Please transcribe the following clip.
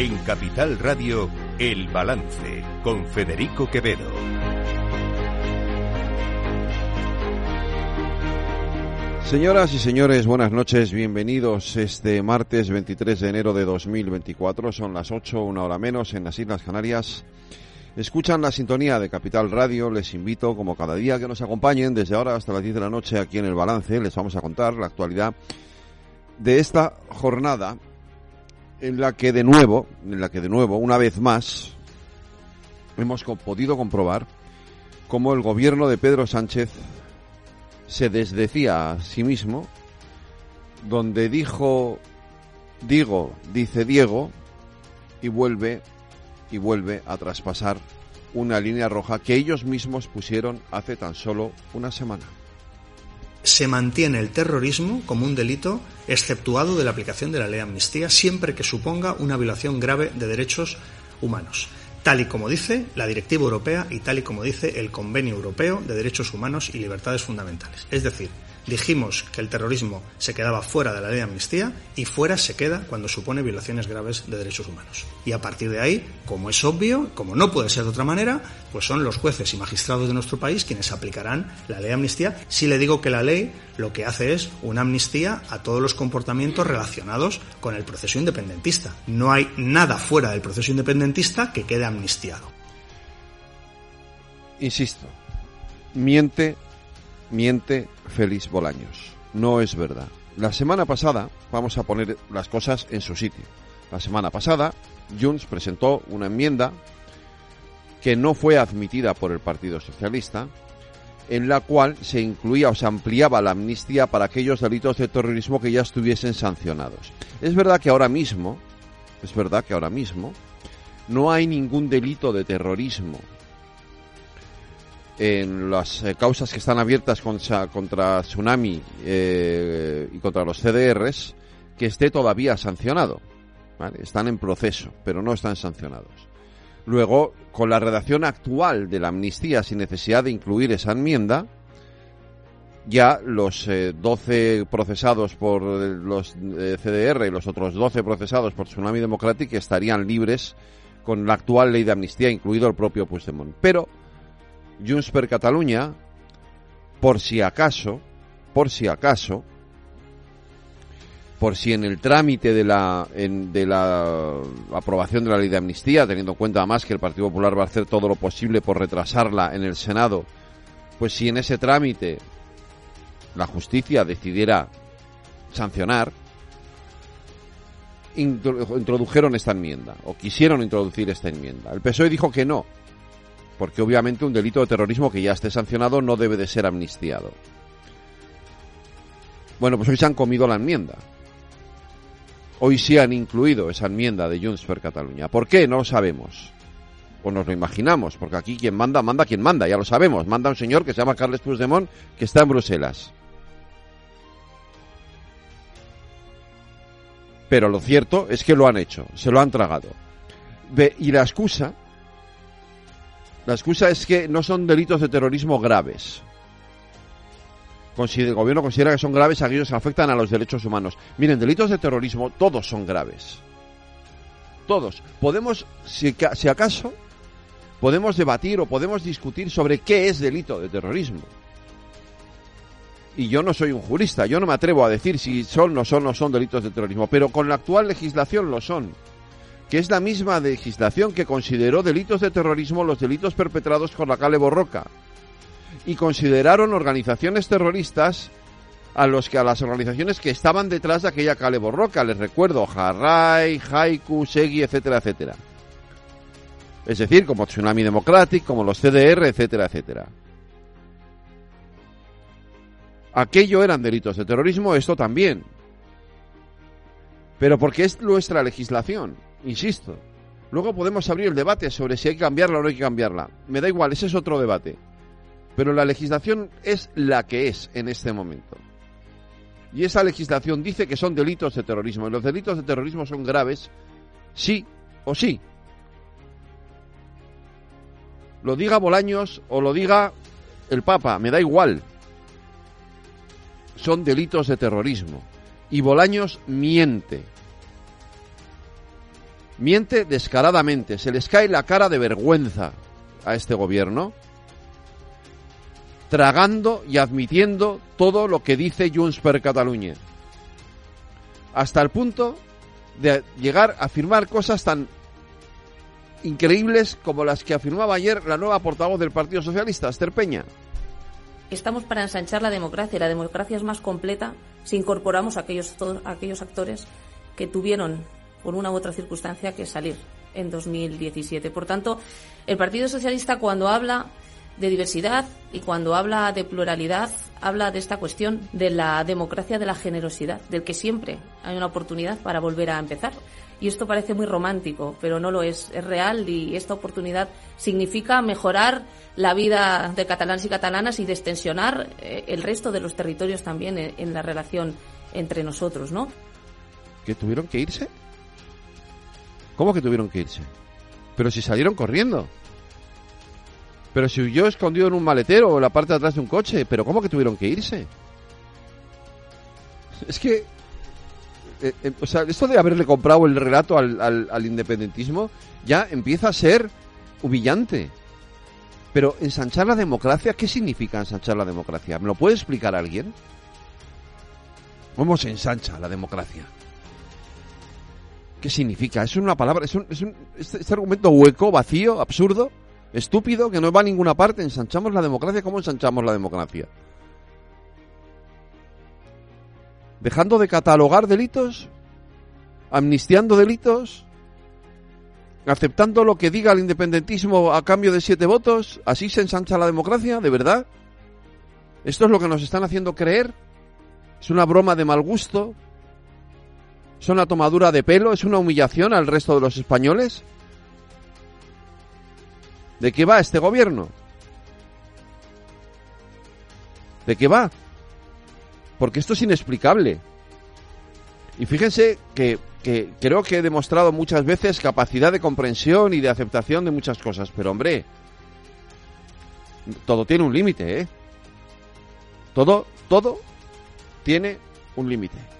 En Capital Radio, El Balance, con Federico Quevedo. Señoras y señores, buenas noches, bienvenidos este martes 23 de enero de 2024, son las 8, una hora menos en las Islas Canarias. Escuchan la sintonía de Capital Radio, les invito como cada día que nos acompañen desde ahora hasta las 10 de la noche aquí en el balance, les vamos a contar la actualidad de esta jornada en la que de nuevo, en la que de nuevo, una vez más, hemos podido comprobar cómo el gobierno de Pedro Sánchez se desdecía a sí mismo, donde dijo, digo, dice Diego, y vuelve, y vuelve a traspasar una línea roja que ellos mismos pusieron hace tan solo una semana se mantiene el terrorismo como un delito exceptuado de la aplicación de la ley amnistía siempre que suponga una violación grave de derechos humanos, tal y como dice la Directiva Europea y tal y como dice el Convenio Europeo de Derechos Humanos y Libertades Fundamentales. Es decir, dijimos que el terrorismo se quedaba fuera de la ley de amnistía y fuera se queda cuando supone violaciones graves de derechos humanos. Y a partir de ahí, como es obvio, como no puede ser de otra manera, pues son los jueces y magistrados de nuestro país quienes aplicarán la ley de amnistía si le digo que la ley lo que hace es una amnistía a todos los comportamientos relacionados con el proceso independentista. No hay nada fuera del proceso independentista que quede amnistiado. Insisto, miente miente Félix Bolaños. No es verdad. La semana pasada, vamos a poner las cosas en su sitio. La semana pasada, Junts presentó una enmienda que no fue admitida por el Partido Socialista, en la cual se incluía o se ampliaba la amnistía para aquellos delitos de terrorismo que ya estuviesen sancionados. Es verdad que ahora mismo, es verdad que ahora mismo, no hay ningún delito de terrorismo en las eh, causas que están abiertas contra, contra Tsunami eh, y contra los CDRs que esté todavía sancionado. Están en proceso, pero no están sancionados. Luego, con la redacción actual de la amnistía, sin necesidad de incluir esa enmienda, ya los 12 eh, procesados por los CDR y los otros 12 procesados por Tsunami Democratic estarían libres con la actual ley de amnistía, incluido el propio Puigdemont. Pero Junts per Catalunya, por si acaso, por si acaso, por si en el trámite de la, de la aprobación de la ley de amnistía, teniendo en cuenta además que el Partido Popular va a hacer todo lo posible por retrasarla en el Senado, pues si en ese trámite la justicia decidiera sancionar, introdujeron esta enmienda, o quisieron introducir esta enmienda. El PSOE dijo que no, porque obviamente un delito de terrorismo que ya esté sancionado no debe de ser amnistiado. Bueno, pues hoy se han comido la enmienda. Hoy sí han incluido esa enmienda de Junts per Cataluña. ¿Por qué? No lo sabemos. O nos lo imaginamos, porque aquí quien manda, manda quien manda, ya lo sabemos. Manda un señor que se llama Carles Puigdemont, que está en Bruselas. Pero lo cierto es que lo han hecho, se lo han tragado. y la excusa la excusa es que no son delitos de terrorismo graves. El gobierno considera que son graves aquellos que afectan a los derechos humanos. Miren, delitos de terrorismo todos son graves. Todos. Podemos, si, acaso, podemos debatir o podemos discutir sobre qué es delito de terrorismo. Y yo no soy un jurista, yo no me atrevo a decir si son o son no son delitos de terrorismo, pero con la actual legislación lo son que es la misma legislación que consideró delitos de terrorismo los delitos perpetrados por la Cale Borroca y consideraron organizaciones terroristas a los que a las organizaciones que estaban detrás de aquella Cale Borroca, les recuerdo, Harrai, Haiku, Segui, etcétera, etcétera. Es decir, como Tsunami Democratic, como los CDR, etcétera, etcétera. Aquello eran delitos de terrorismo, esto también. Pero porque es nuestra legislación. Insisto. Luego podemos abrir el debate sobre si hay que cambiarla o no hay que cambiarla. Me da igual, ese es otro debate. Pero la legislación es la que es en este momento. Y esa legislación dice que son delitos de terrorismo. Y los delitos de terrorismo son graves, sí o sí. Lo diga Bolaños o lo diga el Papa, me da igual. Son delitos de terrorismo. Y Bolaños miente miente descaradamente, se les cae la cara de vergüenza a este gobierno, tragando y admitiendo todo lo que dice Junts per Catalunya, hasta el punto de llegar a afirmar cosas tan increíbles como las que afirmaba ayer la nueva portavoz del Partido Socialista, Esther Peña. Estamos para ensanchar la democracia y la democracia es más completa si incorporamos a aquellos, aquellos actores que tuvieron, por una u otra circunstancia, que salir en 2017. Por tanto, el Partido Socialista cuando habla de diversidad y cuando habla de pluralidad, habla de esta cuestión de la democracia, de la generosidad, del que siempre hay una oportunidad para volver a empezar. Y esto parece muy romántico, pero no lo es. Es real y esta oportunidad significa mejorar la vida de catalanes y catalanas y destensionar eh, el resto de los territorios también en, en la relación entre nosotros, ¿no? ¿Que tuvieron que irse? ¿Cómo que tuvieron que irse? Pero si salieron corriendo. Pero si huyó escondido en un maletero o en la parte de atrás de un coche. ¿Pero cómo que tuvieron que irse? Es que... eh, eh, o sea, esto de haberle comprado el relato al, al- al independentismo ya empieza a ser humillante. Pero ensanchar la democracia, ¿qué significa ensanchar la democracia? ¿Me lo puede explicar alguien? ¿Cómo se ensancha la democracia? ¿Qué significa? Es una palabra, es un, es un- este, este argumento hueco, vacío, absurdo, estúpido, que no va a ninguna parte. ¿Ensanchamos la democracia? ¿Cómo ensanchamos la democracia? ¿Dejando de catalogar delitos? ¿Amnistiando delitos? ¿Aceptando lo que diga el independentismo a cambio de siete votos? ¿Así se ensancha la democracia? ¿De verdad? ¿Esto es lo que nos están haciendo creer? ¿Es una broma de mal gusto? ¿Es una tomadura de pelo? ¿Es una humillación al resto de los españoles? ¿De qué va este gobierno? ¿De qué va? Porque esto es inexplicable. Y fíjense que, que creo que he demostrado muchas veces capacidad de comprensión y de aceptación de muchas cosas, pero hombre, todo tiene un límite, ¿eh? Todo, todo tiene un límite.